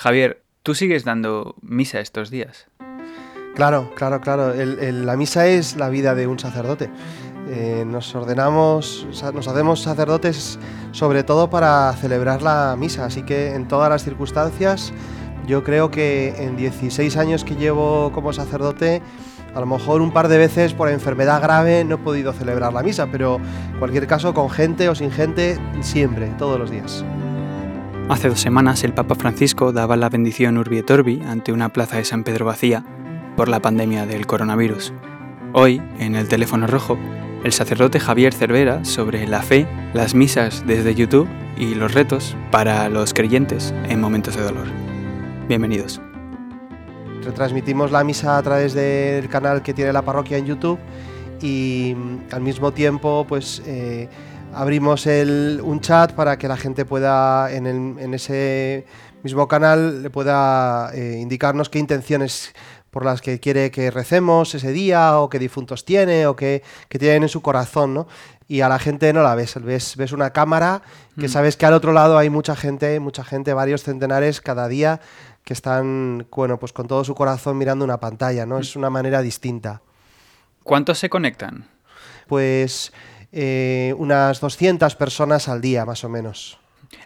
Javier, ¿tú sigues dando misa estos días? Claro, claro, claro. la misa es la vida de un sacerdote. Eh, nos ordenamos, nos hacemos sacerdotes sobre todo para celebrar la misa, así que en todas las circunstancias yo creo que en 16 años que llevo como sacerdote, a lo mejor un par de veces por enfermedad grave no he podido celebrar la misa, pero en cualquier caso con gente o sin gente, siempre, todos los días. Hace dos semanas el Papa Francisco daba la bendición Urbi et Orbi ante una plaza de San Pedro vacía por la pandemia del coronavirus. Hoy, en el teléfono rojo, el sacerdote Javier Cervera sobre la fe, las misas desde YouTube y los retos para los creyentes en momentos de dolor. Bienvenidos. Retransmitimos la misa a través del canal que tiene la parroquia en YouTube y mm, al mismo tiempo pues eh, abrimos un chat para que la gente pueda en, ese mismo canal le pueda eh, indicarnos qué intenciones por las que quiere que recemos ese día o qué difuntos tiene o qué, tienen en su corazón, ¿no? Y a la gente no la ves, ves, ves una cámara que mm. sabes que al otro lado hay mucha gente, mucha gente, varios centenares cada día que están, bueno, pues con todo su corazón mirando una pantalla, ¿no? Es una manera distinta. ¿Cuántos se conectan? Pues eh, unas 200 personas al día, más o menos.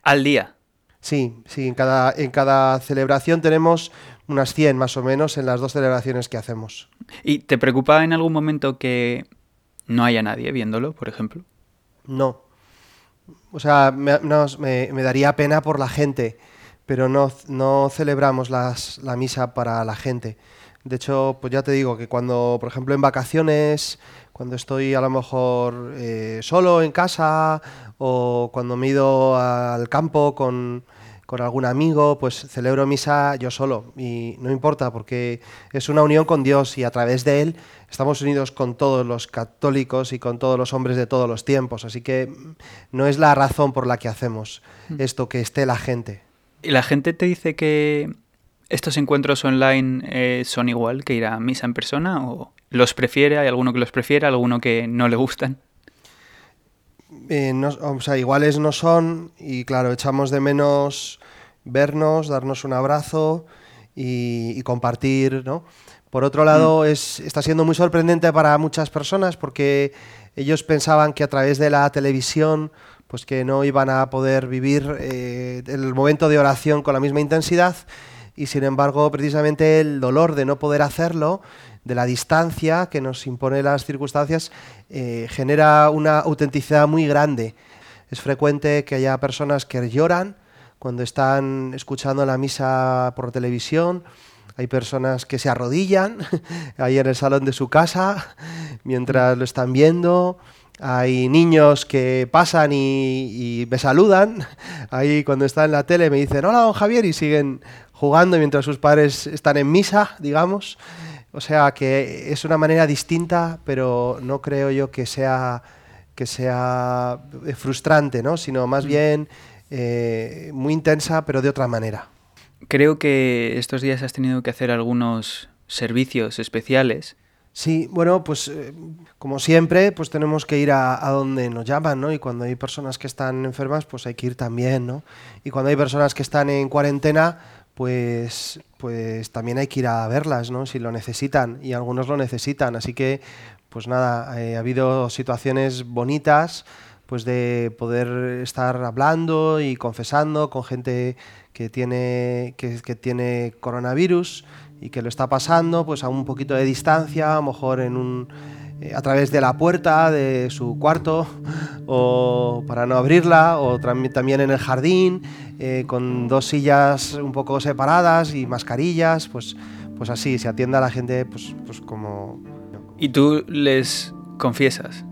¿Al día? Sí, sí, en cada, en cada celebración tenemos unas 100 más o menos en las dos celebraciones que hacemos. ¿Y te preocupa en algún momento que no haya nadie viéndolo, por ejemplo? No. O sea, me, me daría pena por la gente pero no, no celebramos las, la misa para la gente. De hecho, pues ya te digo que cuando, por ejemplo, en vacaciones, cuando estoy a lo mejor eh, solo en casa o cuando me he ido al campo con, con algún amigo, pues celebro misa yo solo y no importa porque es una unión con Dios y a través de Él estamos unidos con todos los católicos y con todos los hombres de todos los tiempos. Así que no es la razón por la que hacemos mm. esto, que esté la gente. ¿Y la gente te dice que estos encuentros online eh, son igual que ir a misa en persona? ¿O los prefiere? ¿Hay alguno que los prefiere? ¿Alguno que no le gustan? Eh, o sea, iguales no son y claro, echamos de menos vernos, darnos un abrazo y, compartir, ¿no? Por otro lado, mm. es, está siendo muy sorprendente para muchas personas porque ellos pensaban que a través de la televisión pues que no iban a poder vivir eh, el momento de oración con la misma intensidad y sin embargo precisamente el dolor de no poder hacerlo, de la distancia que nos impone las circunstancias, eh, genera una autenticidad muy grande. Es frecuente que haya personas que lloran cuando están escuchando la misa por televisión, hay personas que se arrodillan ahí en el salón de su casa mientras lo están viendo, hay niños que pasan y, me saludan. Ahí cuando está en la tele me dicen, hola, don Javier, y siguen jugando mientras sus padres están en misa, digamos. O sea que es una manera distinta, pero no creo yo que sea, que sea frustrante, ¿no? sino más mm. bien eh, muy intensa, pero de otra manera. Creo que estos días has tenido que hacer algunos servicios especiales Sí, bueno, pues eh, como siempre, pues tenemos que ir a, donde nos llaman, ¿no? Y cuando hay personas que están enfermas, pues hay que ir también, ¿no? Y cuando hay personas que están en cuarentena, pues, pues también hay que ir a verlas, ¿no? Si lo necesitan, y algunos lo necesitan. Así que, pues nada, eh, ha habido situaciones bonitas, pues de poder estar hablando y confesando con gente que tiene, que, que tiene coronavirus y que lo está pasando pues a un poquito de distancia, a lo mejor en un, a través de la puerta de su cuarto o para no abrirla o también en el jardín eh, con dos sillas un poco separadas y mascarillas, pues, pues así, se atiende a la gente pues, pues como... ¿Y tú les confiesas?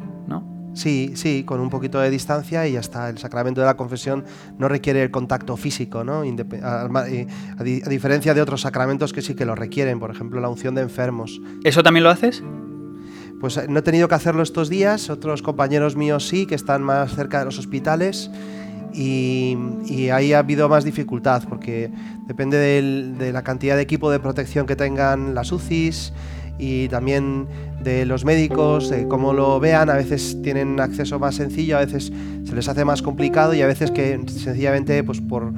Sí, sí, con un poquito de distancia y hasta el sacramento de la confesión no requiere el contacto físico, ¿no? a, diferencia de otros sacramentos que sí que lo requieren, por ejemplo la unción de enfermos. ¿Eso también lo haces? Pues eh, no he tenido que hacerlo estos días, otros compañeros míos sí, que están más cerca de los hospitales. Y, ahí ha habido más dificultad porque depende de la cantidad de equipo de protección que tengan las UCIs y también de los médicos, de cómo lo vean, a veces tienen acceso más sencillo, a veces se les hace más complicado y a veces que sencillamente pues por,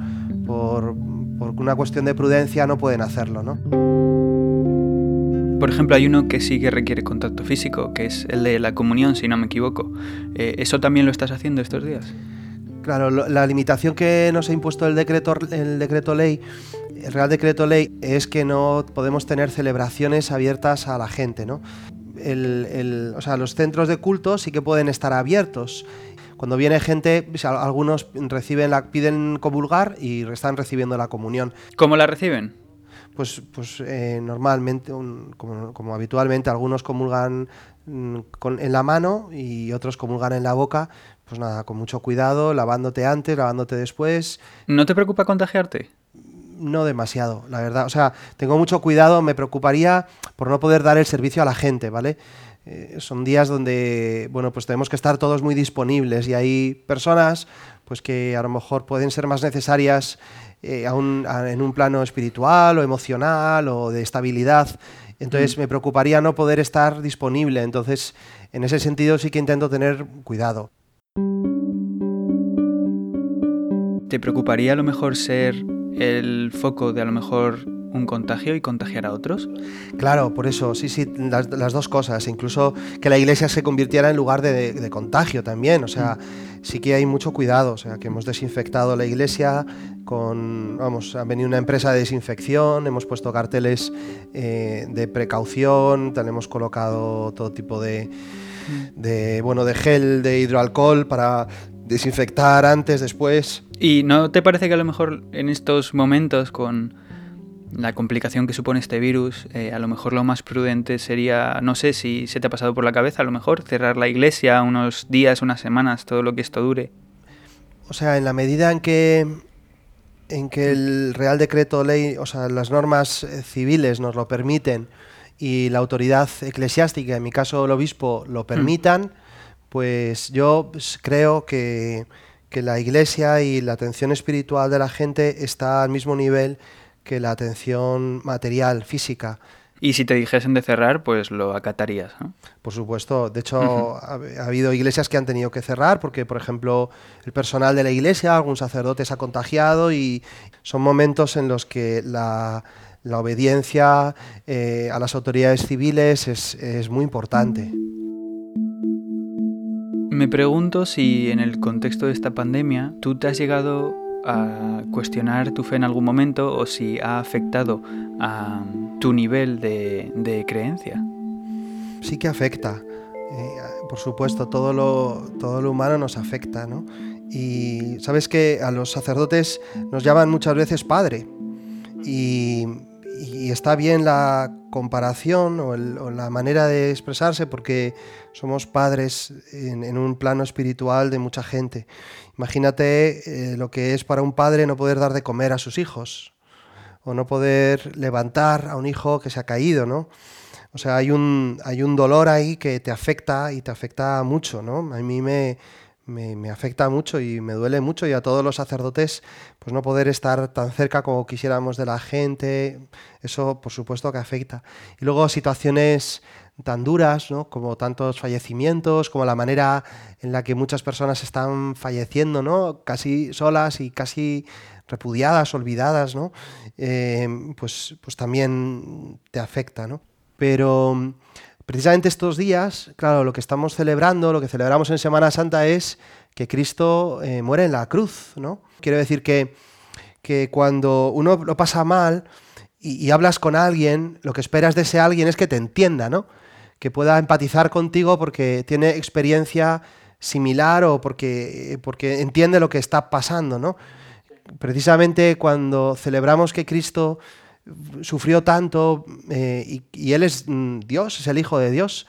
por, por una cuestión de prudencia no pueden hacerlo, ¿no? Por ejemplo, hay uno que sí que requiere contacto físico, que es el de la comunión, si no me equivoco. Eh, ¿Eso también lo estás haciendo estos días? Claro, la limitación que nos ha impuesto el decreto, el decreto ley, el Real Decreto Ley, es que no podemos tener celebraciones abiertas a la gente, ¿no? o sea, los centros de culto sí que pueden estar abiertos. Cuando viene gente, algunos reciben la, piden comulgar y están recibiendo la comunión. ¿Cómo la reciben? Pues, pues eh, normalmente, como, habitualmente, algunos comulgan mm, en la mano y otros comulgan en la boca. Pues nada, con mucho cuidado, lavándote antes, lavándote después. ¿No te preocupa contagiarte? No demasiado, la verdad. O sea, tengo mucho cuidado, me preocuparía por no poder dar el servicio a la gente, ¿vale? Eh, son días donde, bueno, pues tenemos que estar todos muy disponibles y hay personas, pues que a lo mejor pueden ser más necesarias eh, en un plano espiritual o emocional o de estabilidad. Entonces mm. me preocuparía no poder estar disponible. Entonces, en ese sentido sí que intento tener cuidado. ¿Te preocuparía a lo mejor ser el foco de a lo mejor un contagio y contagiar a otros? Claro, por eso, sí, sí, las, dos cosas. Incluso que la iglesia se convirtiera en lugar de, contagio también. O sea, sí que hay mucho cuidado. O sea, que hemos desinfectado la iglesia con, vamos, ha venido una empresa de desinfección, hemos puesto carteles eh, de precaución, tenemos colocado todo tipo de, de, bueno, de gel, de hidroalcohol para desinfectar antes, después. ¿Y no te parece que a lo mejor en estos momentos con la complicación que supone este virus, eh, a lo mejor lo más prudente sería, no sé si se te ha pasado por la cabeza, a lo mejor cerrar la iglesia unos días, unas semanas, todo lo que esto dure. O sea, en la medida en que en que el Real Decreto Ley, o sea, las normas eh, civiles nos lo permiten y la autoridad eclesiástica, en mi caso el obispo, lo mm. permitan, pues yo creo que, que la iglesia y la atención espiritual de la gente está al mismo nivel que la atención material, física. Y si te dijesen de cerrar, pues lo acatarías. ¿no? Por supuesto. De hecho, ha, habido iglesias que han tenido que cerrar porque, por ejemplo, el personal de la iglesia, algún sacerdote se ha contagiado y son momentos en los que la, obediencia eh, a las autoridades civiles es, es muy importante. Me pregunto si en el contexto de esta pandemia tú te has llegado a cuestionar tu fe en algún momento o si ha afectado a tu nivel de, creencia. Sí que afecta. Eh, por supuesto, todo lo, todo lo humano nos afecta, ¿no? Y sabes que a los sacerdotes nos llaman muchas veces padre. Y, está bien la comparación o, la manera de expresarse porque somos padres en, un plano espiritual de mucha gente. Imagínate eh, lo que es para un padre no poder dar de comer a sus hijos o no poder levantar a un hijo que se ha caído, ¿no? O sea, hay un, hay un dolor ahí que te afecta y te afecta mucho, ¿no? A mí me, me, afecta mucho y me duele mucho y a todos los sacerdotes pues no poder estar tan cerca como quisiéramos de la gente, eso por supuesto que afecta. Y luego situaciones tan duras, ¿no? como tantos fallecimientos, como la manera en la que muchas personas están falleciendo, ¿no? casi solas y casi repudiadas, olvidadas, ¿no? Eh, pues, pues también te afecta. ¿no? Pero precisamente estos días, claro, lo que estamos celebrando, lo que celebramos en Semana Santa es que Cristo eh, muere en la cruz. ¿no? Quiero decir que, que cuando uno lo pasa mal, y, hablas con alguien, lo que esperas de ese alguien es que te entienda, ¿no? Que pueda empatizar contigo porque tiene experiencia similar o porque, porque entiende lo que está pasando, ¿no? Precisamente cuando celebramos que Cristo sufrió tanto eh, y, Él es mm, Dios, es el Hijo de Dios,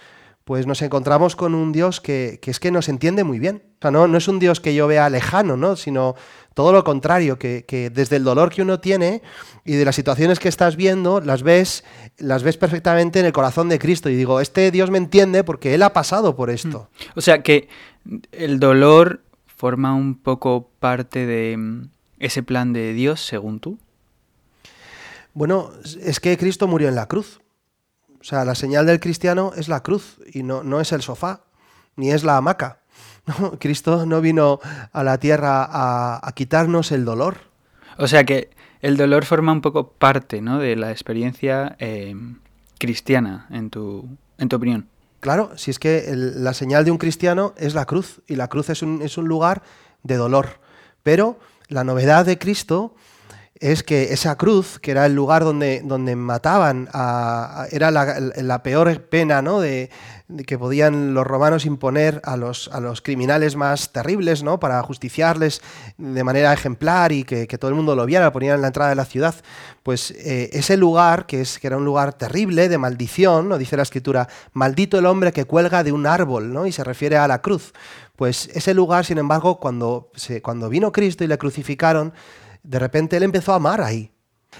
pues nos encontramos con un Dios que, es que nos entiende muy bien. O sea, no, no, es un Dios que yo vea lejano, ¿no? sino todo lo contrario, que, desde el dolor que uno tiene y de las situaciones que estás viendo, las ves, las ves perfectamente en el corazón de Cristo. Y digo, este Dios me entiende porque Él ha pasado por esto. Mm. O sea que el dolor forma un poco parte de mm, ese plan de Dios, según tú. Bueno, es que Cristo murió en la cruz. O sea, la señal del cristiano es la cruz y no, no es el sofá, ni es la hamaca. Cristo no vino a la tierra a, quitarnos el dolor. O sea que El dolor forma un poco parte ¿no? de la experiencia eh, cristiana, en tu, en tu opinión. Claro, si es que la señal de un cristiano es la cruz, y la cruz es un, es un lugar de dolor. Pero la novedad de Cristo es que esa cruz, que era el lugar donde, donde mataban, era la, peor pena ¿no? de, que podían los romanos imponer a los, a los criminales más terribles, ¿no? para justiciarles de manera ejemplar y que, todo el mundo lo viera, lo ponían en la entrada de la ciudad, pues eh, ese lugar, que, es, que era un lugar terrible, de maldición, ¿no? dice la escritura, maldito el hombre que cuelga de un árbol, ¿no? y se refiere a la cruz. Pues ese lugar, sin embargo, cuando, se, cuando vino Cristo y le crucificaron, de repente él empezó a amar ahí.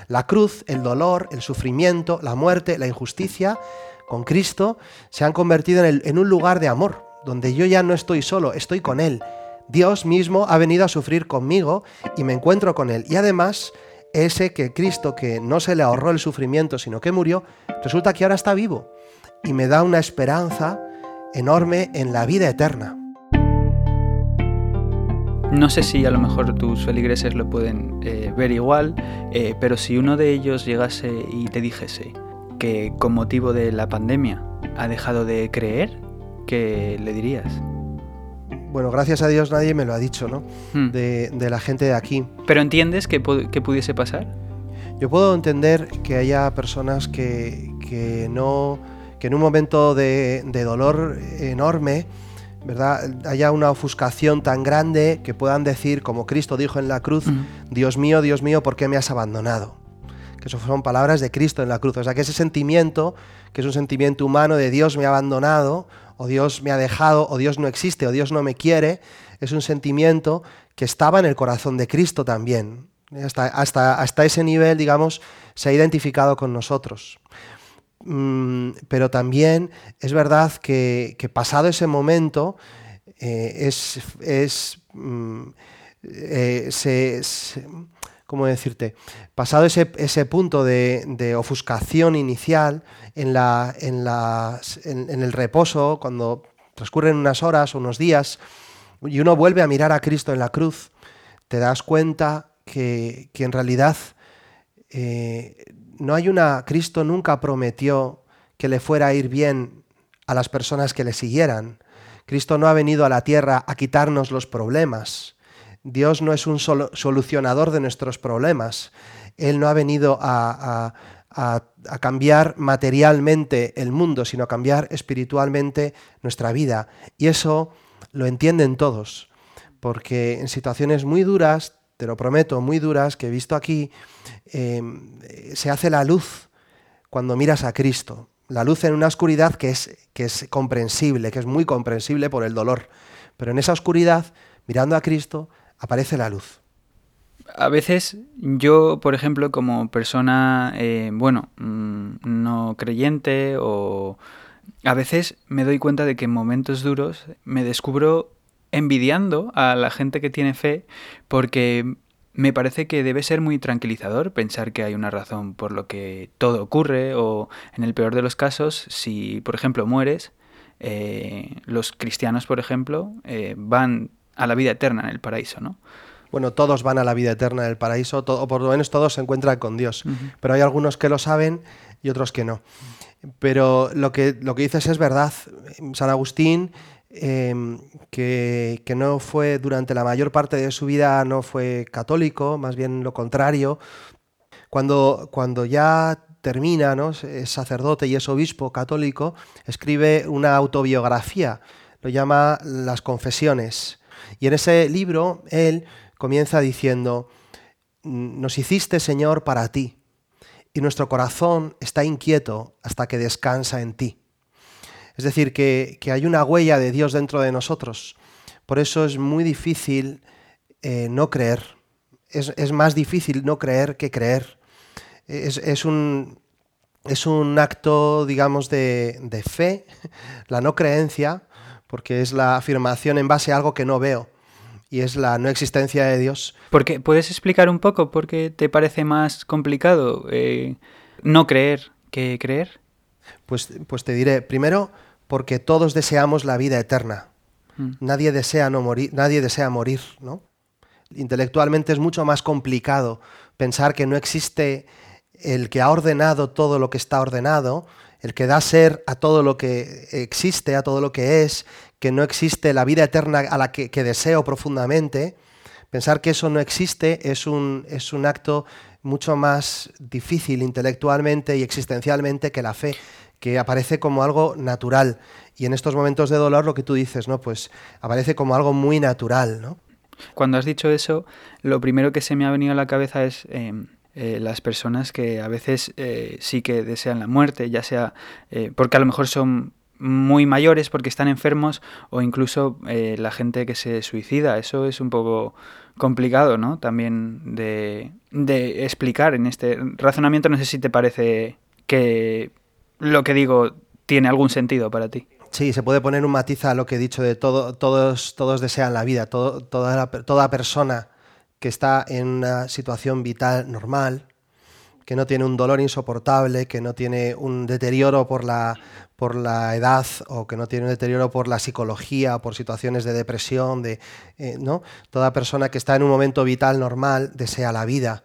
La cruz, el dolor, el sufrimiento, la muerte, la injusticia, con Cristo se han convertido en, un lugar de amor, donde yo ya no estoy solo, estoy con Él. Dios mismo ha venido a sufrir conmigo y me encuentro con Él. Y además, ese que Cristo, que no se le ahorró el sufrimiento, sino que murió, resulta que ahora está vivo y me da una esperanza enorme en la vida eterna. No sé si a lo mejor tus feligreses lo pueden eh, ver igual, eh, pero si uno de ellos llegase y te dijese que con motivo de la pandemia ha dejado de creer, ¿qué le dirías? Bueno, gracias a Dios nadie me lo ha dicho, ¿no? Hmm. De, la gente de aquí. ¿Pero entiendes que, pudiese pasar? Yo puedo entender que haya personas que, no, que en un momento de dolor enorme, ¿verdad? haya una ofuscación tan grande que puedan decir, como Cristo dijo en la cruz, Dios mío, Dios mío, ¿por qué me has abandonado? Que eso son palabras de Cristo en la cruz. O sea, que ese sentimiento, que es un sentimiento humano de Dios me ha abandonado, o Dios me ha dejado, o Dios no existe, o Dios no me quiere, es un sentimiento que estaba en el corazón de Cristo también. Hasta, hasta, hasta ese nivel, digamos, se ha identificado con nosotros. Mm, pero también es verdad que, pasado ese momento, eh, es, es mm, eh, ¿cómo decirte? Pasado ese, ese punto de, ofuscación inicial, en, la, en, en, el reposo, cuando transcurren unas horas o unos días, y uno vuelve a mirar a Cristo en la cruz, te das cuenta que, en realidad eh, no hay una, Cristo nunca prometió que le fuera a ir bien a las personas que le siguieran. Cristo no ha venido a la tierra a quitarnos los problemas. Dios no es un solucionador de nuestros problemas. Él no ha venido a, a, cambiar materialmente el mundo, sino a cambiar espiritualmente nuestra vida. Y eso lo entienden todos, porque en situaciones muy duras te lo prometo, muy duras que he visto aquí, eh, se hace la luz cuando miras a Cristo. La luz en una oscuridad que es, que es comprensible, que es muy comprensible por el dolor. Pero en esa oscuridad, mirando a Cristo, aparece la luz. A veces yo, por ejemplo, como persona, eh, bueno, mm, no creyente o... A veces me doy cuenta de que en momentos duros me descubro envidiando a la gente que tiene fe porque me parece que debe ser muy tranquilizador pensar que hay una razón por lo que todo ocurre o en el peor de los casos, si por ejemplo mueres, eh, los cristianos por ejemplo eh, van a la vida eterna en el paraíso, ¿no? Bueno, todos van a la vida eterna en el paraíso, o por lo menos todos se encuentran con Dios, pero hay algunos que lo saben y otros que no. Pero lo que, lo que dices es verdad. San Agustín Em, que, no fue durante la mayor parte de su vida no fue católico, más bien lo contrario. Cuando, cuando ya termina, ¿no? es sacerdote y es obispo católico, escribe una autobiografía, lo llama Las Confesiones. Y en ese libro él comienza diciendo, nos hiciste Señor para ti, y nuestro corazón está inquieto hasta que descansa en ti. Es decir, que, hay una huella de Dios dentro de nosotros. Por eso es muy difícil eh, no creer. Es, más difícil no creer que creer. Es, un, es un, acto, digamos, de, de, fe, la no creencia, porque es la afirmación en base a algo que no veo, y es la no existencia de Dios. Porque, ¿Puedes explicar un poco por qué te parece más complicado eh, no creer que creer? Pues, pues te diré, primero, porque todos deseamos la vida eterna. Mm. Nadie desea no morir, nadie desea morir, ¿no? Intelectualmente es mucho más complicado pensar que no existe el que ha ordenado todo lo que está ordenado, el que da ser a todo lo que existe, a todo lo que es, que no existe la vida eterna a la que, deseo profundamente, pensar que eso no existe es un, es un acto mucho más difícil intelectualmente y existencialmente que la fe, que aparece como algo natural. Y en estos momentos de dolor lo que tú dices, ¿no? Pues aparece como algo muy natural, ¿no? Cuando has dicho eso, lo primero que se me ha venido a la cabeza es em, eh, las personas que a veces eh, sí que desean la muerte, ya sea eh, porque a lo mejor son muy mayores porque están enfermos o incluso la gente que se suicida. Eso es un poco complicado, ¿no? También de, de explicar en este razonamiento. No sé si te parece que lo que digo tiene algún sentido para ti. Sí, se puede poner un matiz a lo que he dicho de todo, todos, todos desean la vida, toda, persona que está en una situación vital normal, que no tiene un dolor insoportable, que no tiene un deterioro por la, por la edad o que no tiene un deterioro por la psicología, por situaciones de depresión, de, eh, ¿no? Toda persona que está en un momento vital normal desea la vida.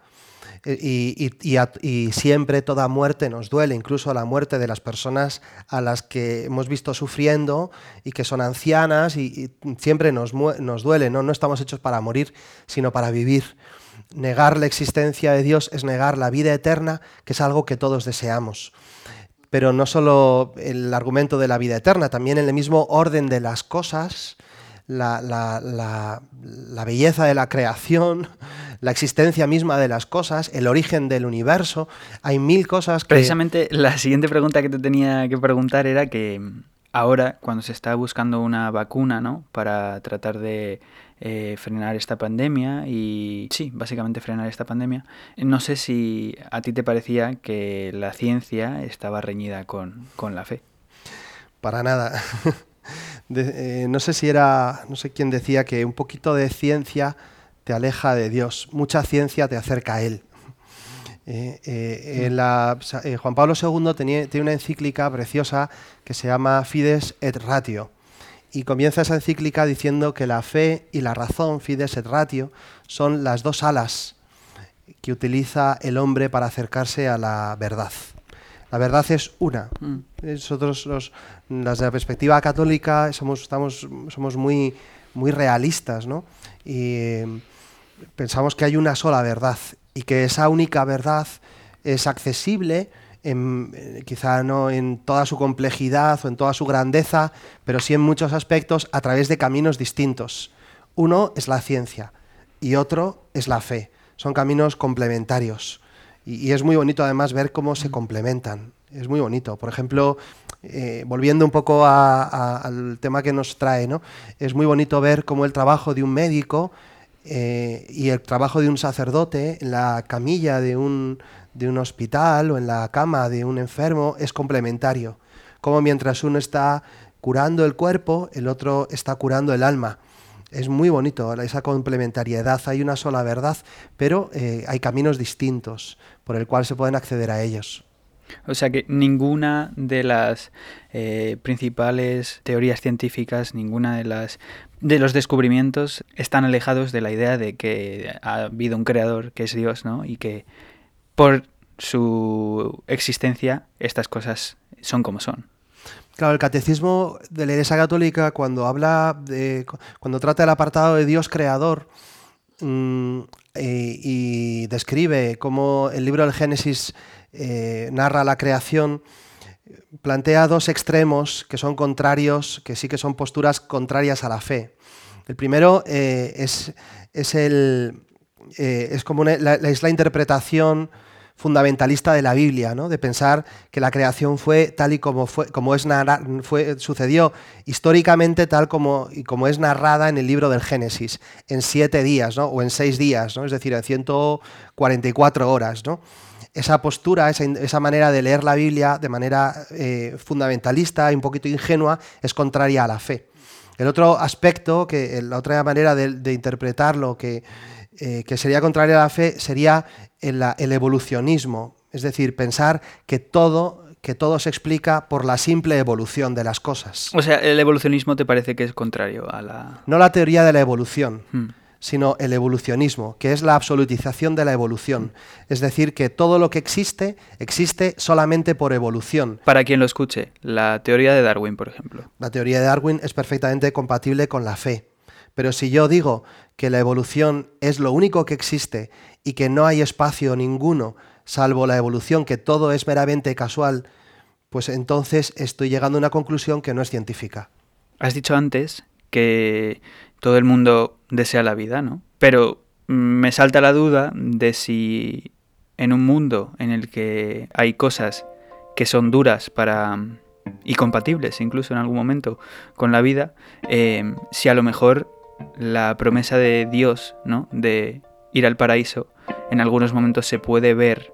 Y, siempre toda muerte nos duele, incluso la muerte de las personas a las que hemos visto sufriendo y que son ancianas y, siempre nos, nos duele, ¿no? no estamos hechos para morir, sino para vivir. Negar la existencia de Dios es negar la vida eterna, que es algo que todos deseamos pero no solo el argumento de la vida eterna, también en el mismo orden de las cosas, la, la, belleza de la creación, la existencia misma de las cosas, el origen del universo. Hay mil cosas que... Precisamente la siguiente pregunta que te tenía que preguntar era que ahora, cuando se está buscando una vacuna, ¿no? Para tratar de eh, frenar esta pandemia y sí, básicamente frenar esta pandemia. No sé si a ti te parecía que la ciencia estaba reñida con, con la fe. Para nada. Eh, no sé si era, no sé quién decía que un poquito de ciencia te aleja de Dios, mucha ciencia te acerca a Él. Eh, eh, Juan Pablo II tenía, tiene una encíclica preciosa que se llama Fides et Ratio. Y comienza esa encíclica diciendo que la fe y la razón, Fides et Ratio, son las dos alas que utiliza el hombre para acercarse a la verdad. La verdad es una. Mm. Nosotros, los, desde la perspectiva católica, somos, estamos, somos muy, muy realistas, ¿no? Y eh, pensamos que hay una sola verdad y que esa única verdad es accesible, en, quizá no en toda su complejidad o en toda su grandeza, pero sí en muchos aspectos a través de caminos distintos. Uno es la ciencia y otro es la fe. Son caminos complementarios. Y, es muy bonito además ver cómo se complementan. Es muy bonito. Por ejemplo, eh, volviendo un poco al tema que nos trae, ¿no? es muy bonito ver cómo el trabajo de un médico eh, y el trabajo de un sacerdote en la camilla de un, de un hospital o en la cama de un enfermo es complementario. Como mientras uno está curando el cuerpo, el otro está curando el alma es muy bonito esa complementariedad. Hay una sola verdad, pero eh, hay caminos distintos por el cual se pueden acceder a ellos. O sea que ninguna de las eh, principales teorías científicas, ninguna de las de los descubrimientos están alejados de la idea de que ha habido un creador que es Dios, ¿no? Y que por su existencia estas cosas son como son. Claro, el catecismo de la Iglesia Católica, cuando habla de. cuando trata el apartado de Dios creador mm, eh, y describe cómo el libro del Génesis eh, narra la creación, plantea dos extremos que son contrarios, que sí que son posturas contrarias a la fe. El primero eh, es, es, el, es como es la interpretación fundamentalista de la Biblia, ¿no? de pensar que la creación fue tal y como, fue, como es fue, sucedió históricamente tal como, y como es narrada en el libro del Génesis, en siete días ¿no? o en seis días, ¿no? es decir, en 144 horas. ¿no? Esa postura, esa, manera de leer la Biblia de manera eh, fundamentalista y un poquito ingenua es contraria a la fe. El otro aspecto, que, la otra manera de, interpretarlo que, eh, que sería contraria a la fe sería el, evolucionismo, es decir, pensar que todo, que todo se explica por la simple evolución de las cosas. O sea, el evolucionismo te parece que es contrario a la... No la teoría de la evolución, hmm. sino el evolucionismo, que es la absolutización de la evolución. Es decir, que todo lo que existe existe solamente por evolución. Para quien lo escuche, la teoría de Darwin, por ejemplo. La teoría de Darwin es perfectamente compatible con la fe. Pero si yo digo que la evolución es lo único que existe y que no hay espacio ninguno salvo la evolución, que todo es meramente casual, pues entonces estoy llegando a una conclusión que no es científica. Has dicho antes que todo el mundo desea la vida, ¿no? Pero me salta la duda de si en un mundo en el que hay cosas que son duras para y compatibles incluso en algún momento con la vida, eh, si a lo mejor la promesa de Dios, ¿no? De ir al paraíso, en algunos momentos se puede ver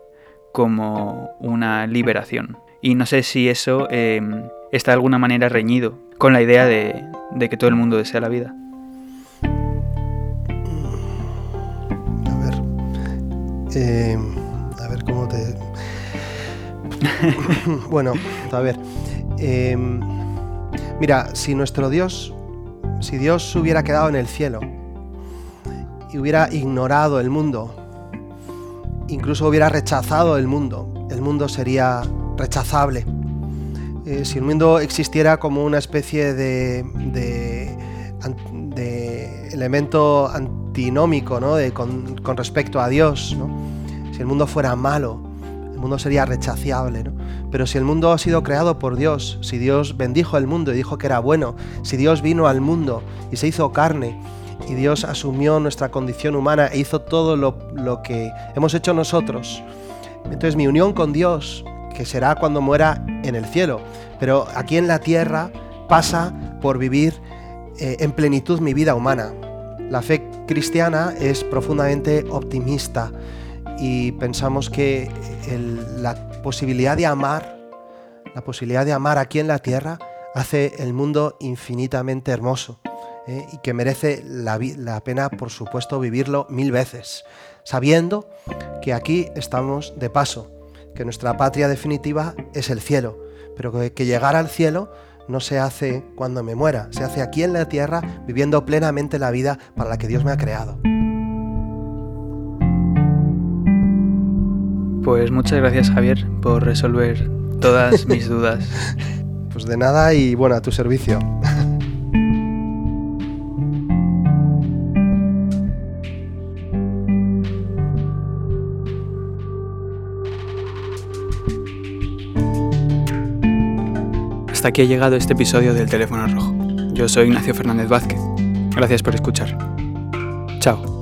como una liberación. Y no sé si eso eh, está de alguna manera reñido con la idea de, que todo el mundo desea la vida. A ver. Eh, a ver cómo te. bueno, a ver. Em, mira, si nuestro Dios, si Dios hubiera quedado en el cielo y hubiera ignorado el mundo, incluso hubiera rechazado el mundo, el mundo sería rechazable. Eh, si el mundo existiera como una especie de, de, elemento antinómico ¿no? con, respecto a Dios, si el mundo fuera malo, el mundo sería rechaciable. Pero si el mundo ha sido creado por Dios, si Dios bendijo el mundo y dijo que era bueno, si Dios vino al mundo y se hizo carne, y Dios asumió nuestra condición humana e hizo todo lo, lo que hemos hecho nosotros. Entonces mi unión con Dios, que será cuando muera en el cielo, pero aquí en la tierra pasa por vivir eh, en plenitud mi vida humana. La fe cristiana es profundamente optimista y pensamos que la posibilidad de amar, la posibilidad de amar aquí en la tierra hace el mundo infinitamente hermoso. ¿eh? y que merece la, pena, por supuesto, vivirlo mil veces, sabiendo que aquí estamos de paso, que nuestra patria definitiva es el cielo, pero que, llegar al cielo no se hace cuando me muera, se hace aquí en la tierra viviendo plenamente la vida para la que Dios me ha creado. Pues muchas gracias Javier por resolver todas mis dudas. Pues de nada y bueno, a tu servicio. Hasta aquí ha llegado este episodio del Teléfono Rojo. Yo soy Ignacio Fernández Vázquez. Gracias por escuchar. Chao.